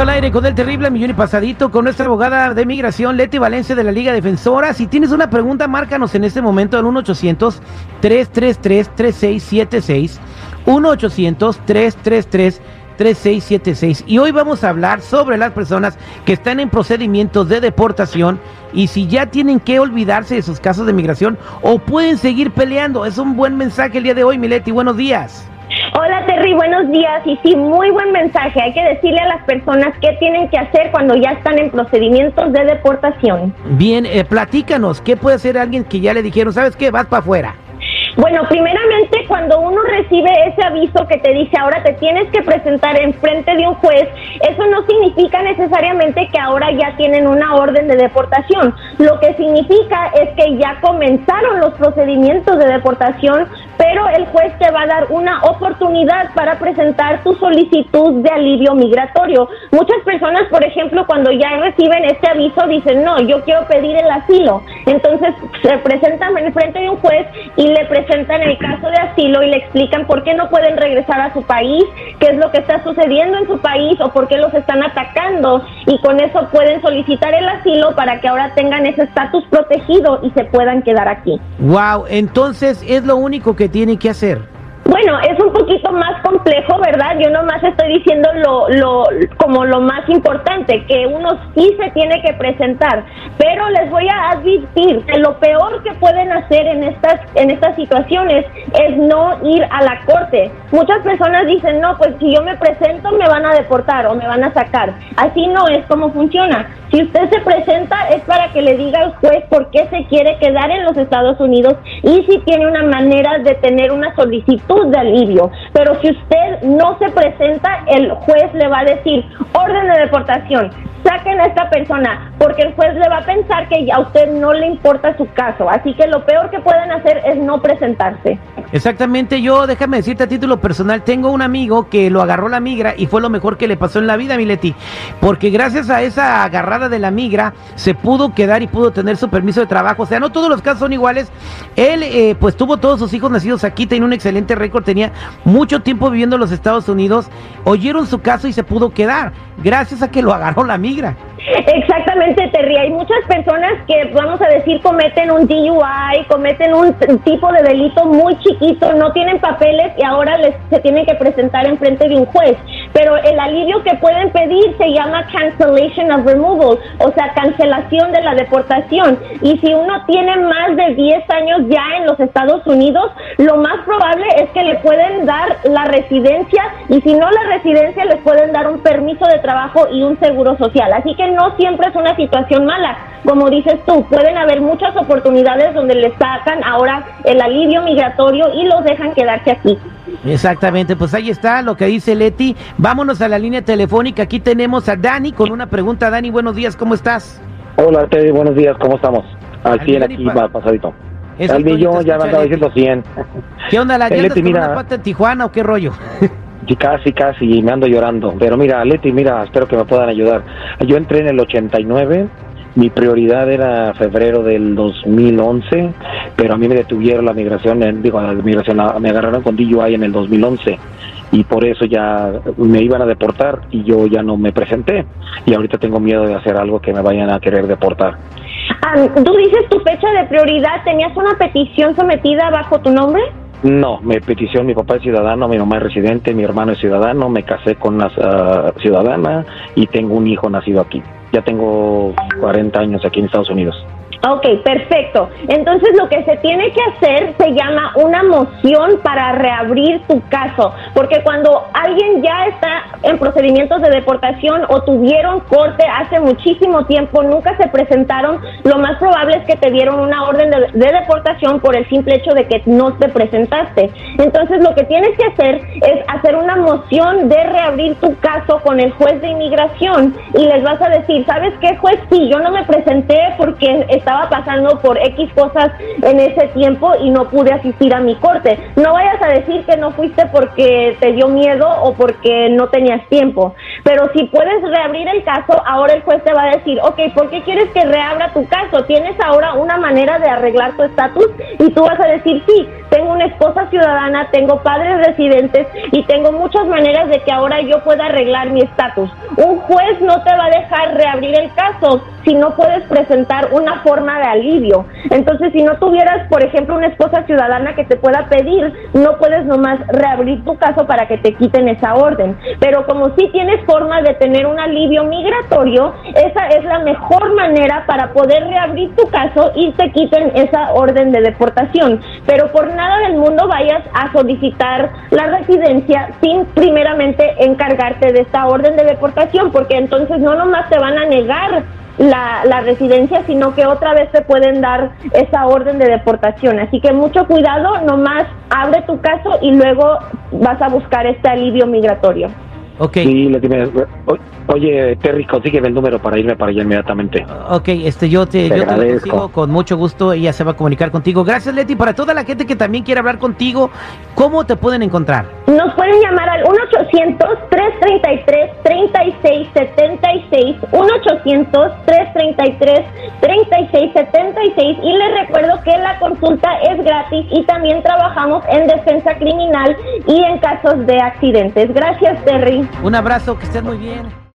al aire con el terrible millón y pasadito con nuestra abogada de migración Leti Valencia de la Liga Defensora. Si tienes una pregunta, márcanos en este momento al 1-800-333-3676. 1-800-333-3676. Y hoy vamos a hablar sobre las personas que están en procedimientos de deportación y si ya tienen que olvidarse de sus casos de migración o pueden seguir peleando. Es un buen mensaje el día de hoy, Mileti. Buenos días. Hola Terry, buenos días. Y sí, muy buen mensaje. Hay que decirle a las personas qué tienen que hacer cuando ya están en procedimientos de deportación. Bien, eh, platícanos, ¿qué puede hacer alguien que ya le dijeron, sabes qué, vas para afuera? Bueno, primeramente cuando uno recibe ese aviso que te dice ahora te tienes que presentar en frente de un juez, eso no significa necesariamente que ahora ya tienen una orden de deportación. Lo que significa es que ya comenzaron los procedimientos de deportación, pero el juez te va a dar una oportunidad para presentar tu solicitud de alivio migratorio. Muchas personas, por ejemplo, cuando ya reciben este aviso dicen, no, yo quiero pedir el asilo. Entonces se presentan en frente de un juez y le presentan el caso de asilo y le explican por qué no pueden regresar a su país, qué es lo que está sucediendo en su país o por qué los están atacando y con eso pueden solicitar el asilo para que ahora tengan ese estatus protegido y se puedan quedar aquí. Wow, entonces es lo único que tienen que hacer. Bueno, es un poquito más complejo, ¿verdad? Yo nomás estoy diciendo lo, lo, como lo más importante, que uno sí se tiene que presentar, pero les voy a advertir que lo peor que pueden hacer en estas, en estas situaciones es no ir a la corte. Muchas personas dicen, no, pues si yo me presento me van a deportar o me van a sacar. Así no es como funciona. Si usted se presenta es para que le diga al juez por qué se quiere quedar en los Estados Unidos y si tiene una manera de tener una solicitud de alivio. Pero si usted no se presenta, el juez le va a decir orden de deportación saquen a esta persona, porque el juez le va a pensar que a usted no le importa su caso. Así que lo peor que pueden hacer es no presentarse. Exactamente, yo déjame decirte a título personal, tengo un amigo que lo agarró la migra y fue lo mejor que le pasó en la vida, Mileti, porque gracias a esa agarrada de la migra se pudo quedar y pudo tener su permiso de trabajo. O sea, no todos los casos son iguales. Él eh, pues tuvo todos sus hijos nacidos aquí, tenía un excelente récord, tenía mucho tiempo viviendo en los Estados Unidos, oyeron su caso y se pudo quedar, gracias a que lo agarró la migra. Exactamente, Terry. Hay muchas personas que, vamos a decir, cometen un DUI, cometen un tipo de delito muy chiquito, no tienen papeles y ahora les, se tienen que presentar en frente de un juez. Pero el alivio que pueden pedir se llama cancellation of removal, o sea, cancelación de la deportación. Y si uno tiene más de 10 años ya en los Estados Unidos, lo más probable es que le pueden dar la residencia y si no la residencia, les pueden dar un permiso de trabajo y un seguro social. Así que no siempre es una situación mala. Como dices tú, pueden haber muchas oportunidades donde les sacan ahora el alivio migratorio y los dejan quedarse aquí. Exactamente, pues ahí está lo que dice Leti. Vámonos a la línea telefónica. Aquí tenemos a Dani con una pregunta. Dani, buenos días, ¿cómo estás? Hola, Teddy, buenos días, ¿cómo estamos? Al 100 aquí, va pasadito. Al millón ya me andaba diciendo 100. ¿Qué onda, la eh, Leti, mira, una pata en Tijuana o qué rollo? Sí, casi, casi, me ando llorando. Pero mira, Leti, mira, espero que me puedan ayudar. Yo entré en el 89, mi prioridad era febrero del 2011, pero a mí me detuvieron la migración, digo, la migración, me agarraron con DUI en el 2011 y por eso ya me iban a deportar y yo ya no me presenté y ahorita tengo miedo de hacer algo que me vayan a querer deportar. Ah, Tú dices tu fecha de prioridad, ¿tenías una petición sometida bajo tu nombre? No, mi petición, mi papá es ciudadano, mi mamá es residente, mi hermano es ciudadano, me casé con una ah, ciudadana y tengo un hijo nacido aquí. Ya tengo 40 años aquí en Estados Unidos. Ok, perfecto. Entonces lo que se tiene que hacer se llama una moción para reabrir tu caso, porque cuando alguien ya está en procedimientos de deportación o tuvieron corte hace muchísimo tiempo, nunca se presentaron, lo más probable es que te dieron una orden de, deportación por el simple hecho de que no te presentaste. Entonces lo que tienes que hacer es hacer una moción de reabrir tu caso con el juez de inmigración y les vas a decir, ¿sabes qué juez? Sí, yo no me presenté porque está estaba pasando por X cosas en ese tiempo y no pude asistir a mi corte. No vayas a decir que no fuiste porque te dio miedo o porque no tenías tiempo. Pero si puedes reabrir el caso, ahora el juez te va a decir, ok, ¿por qué quieres que reabra tu caso? Tienes ahora una manera de arreglar tu estatus y tú vas a decir, sí, tengo una esposa ciudadana, tengo padres residentes y tengo muchas maneras de que ahora yo pueda arreglar mi estatus. Un juez no te va a dejar reabrir el caso si no puedes presentar una forma de alivio. Entonces, si no tuvieras, por ejemplo, una esposa ciudadana que te pueda pedir, no puedes nomás reabrir tu caso para que te quiten esa orden. Pero como si tienes forma de tener un alivio migratorio, esa es la mejor manera para poder reabrir tu caso y te quiten esa orden de deportación. Pero por nada del mundo vayas a solicitar la residencia sin primeramente encargarte de esta orden de deportación, porque entonces no nomás te van a negar la, la, residencia, sino que otra vez te pueden dar esa orden de deportación. Así que mucho cuidado, nomás abre tu caso y luego vas a buscar este alivio migratorio. Ok. Sí, le dime, o- oye, Terry, consígueme el número para irme para allá inmediatamente. Ok, este, yo te, Te yo te lo consigo con mucho gusto. Ella se va a comunicar contigo. Gracias, Leti. Para toda la gente que también quiere hablar contigo, ¿cómo te pueden encontrar? Nos pueden llamar al 1-800-333-3676, 1-800-333-3676 y les recuerdo que la consulta es gratis y también trabajamos en defensa criminal y en casos de accidentes. Gracias, Terry. Un abrazo, que estés muy bien.